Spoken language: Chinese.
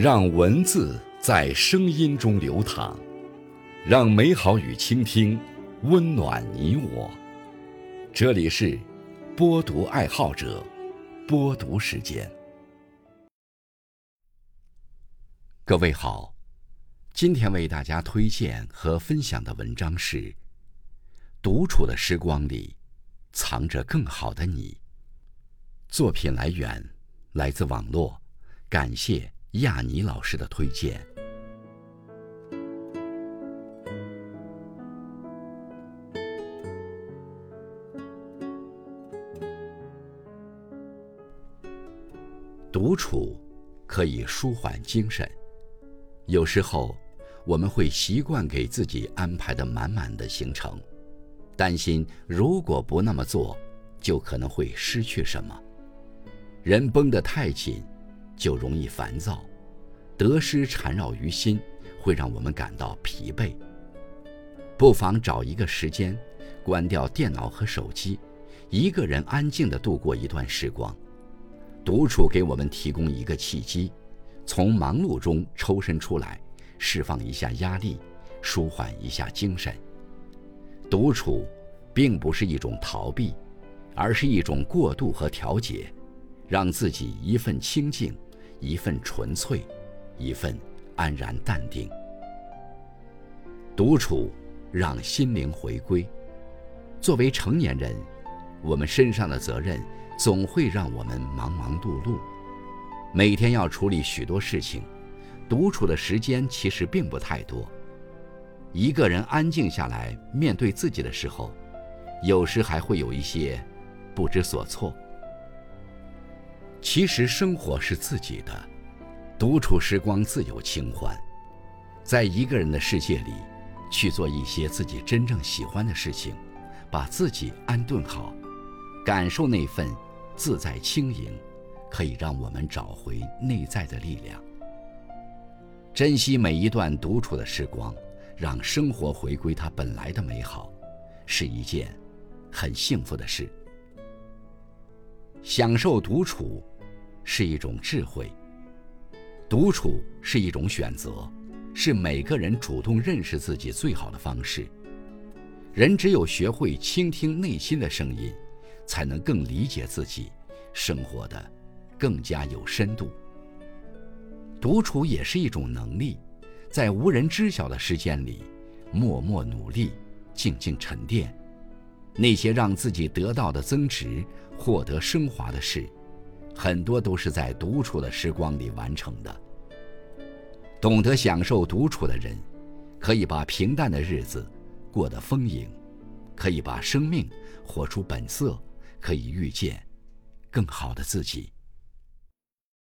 让文字在声音中流淌，让美好与倾听温暖你我。这里是播读爱好者播读时间。各位好，今天为大家推荐和分享的文章是《独处的时光里藏着更好的你》。作品来源来自网络，感谢。亚尼老师的推荐。独处可以舒缓精神。有时候，我们会习惯给自己安排的满满的行程，担心如果不那么做，就可能会失去什么。人绷得太紧。就容易烦躁，得失缠绕于心，会让我们感到疲惫。不妨找一个时间，关掉电脑和手机，一个人安静地度过一段时光。独处给我们提供一个契机，从忙碌中抽身出来，释放一下压力，舒缓一下精神。独处，并不是一种逃避，而是一种过渡和调节，让自己一份清静。一份纯粹，一份安然淡定。独处让心灵回归。作为成年人，我们身上的责任总会让我们忙忙碌碌，每天要处理许多事情，独处的时间其实并不太多。一个人安静下来面对自己的时候，有时还会有一些不知所措。其实生活是自己的，独处时光自有清欢。在一个人的世界里，去做一些自己真正喜欢的事情，把自己安顿好，感受那份自在轻盈，可以让我们找回内在的力量。珍惜每一段独处的时光，让生活回归它本来的美好，是一件很幸福的事。享受独处。是一种智慧。独处是一种选择，是每个人主动认识自己最好的方式。人只有学会倾听内心的声音，才能更理解自己，生活的更加有深度。独处也是一种能力，在无人知晓的时间里，默默努力，静静沉淀，那些让自己得到的增值、获得升华的事。很多都是在独处的时光里完成的。懂得享受独处的人，可以把平淡的日子过得丰盈，可以把生命活出本色，可以遇见更好的自己。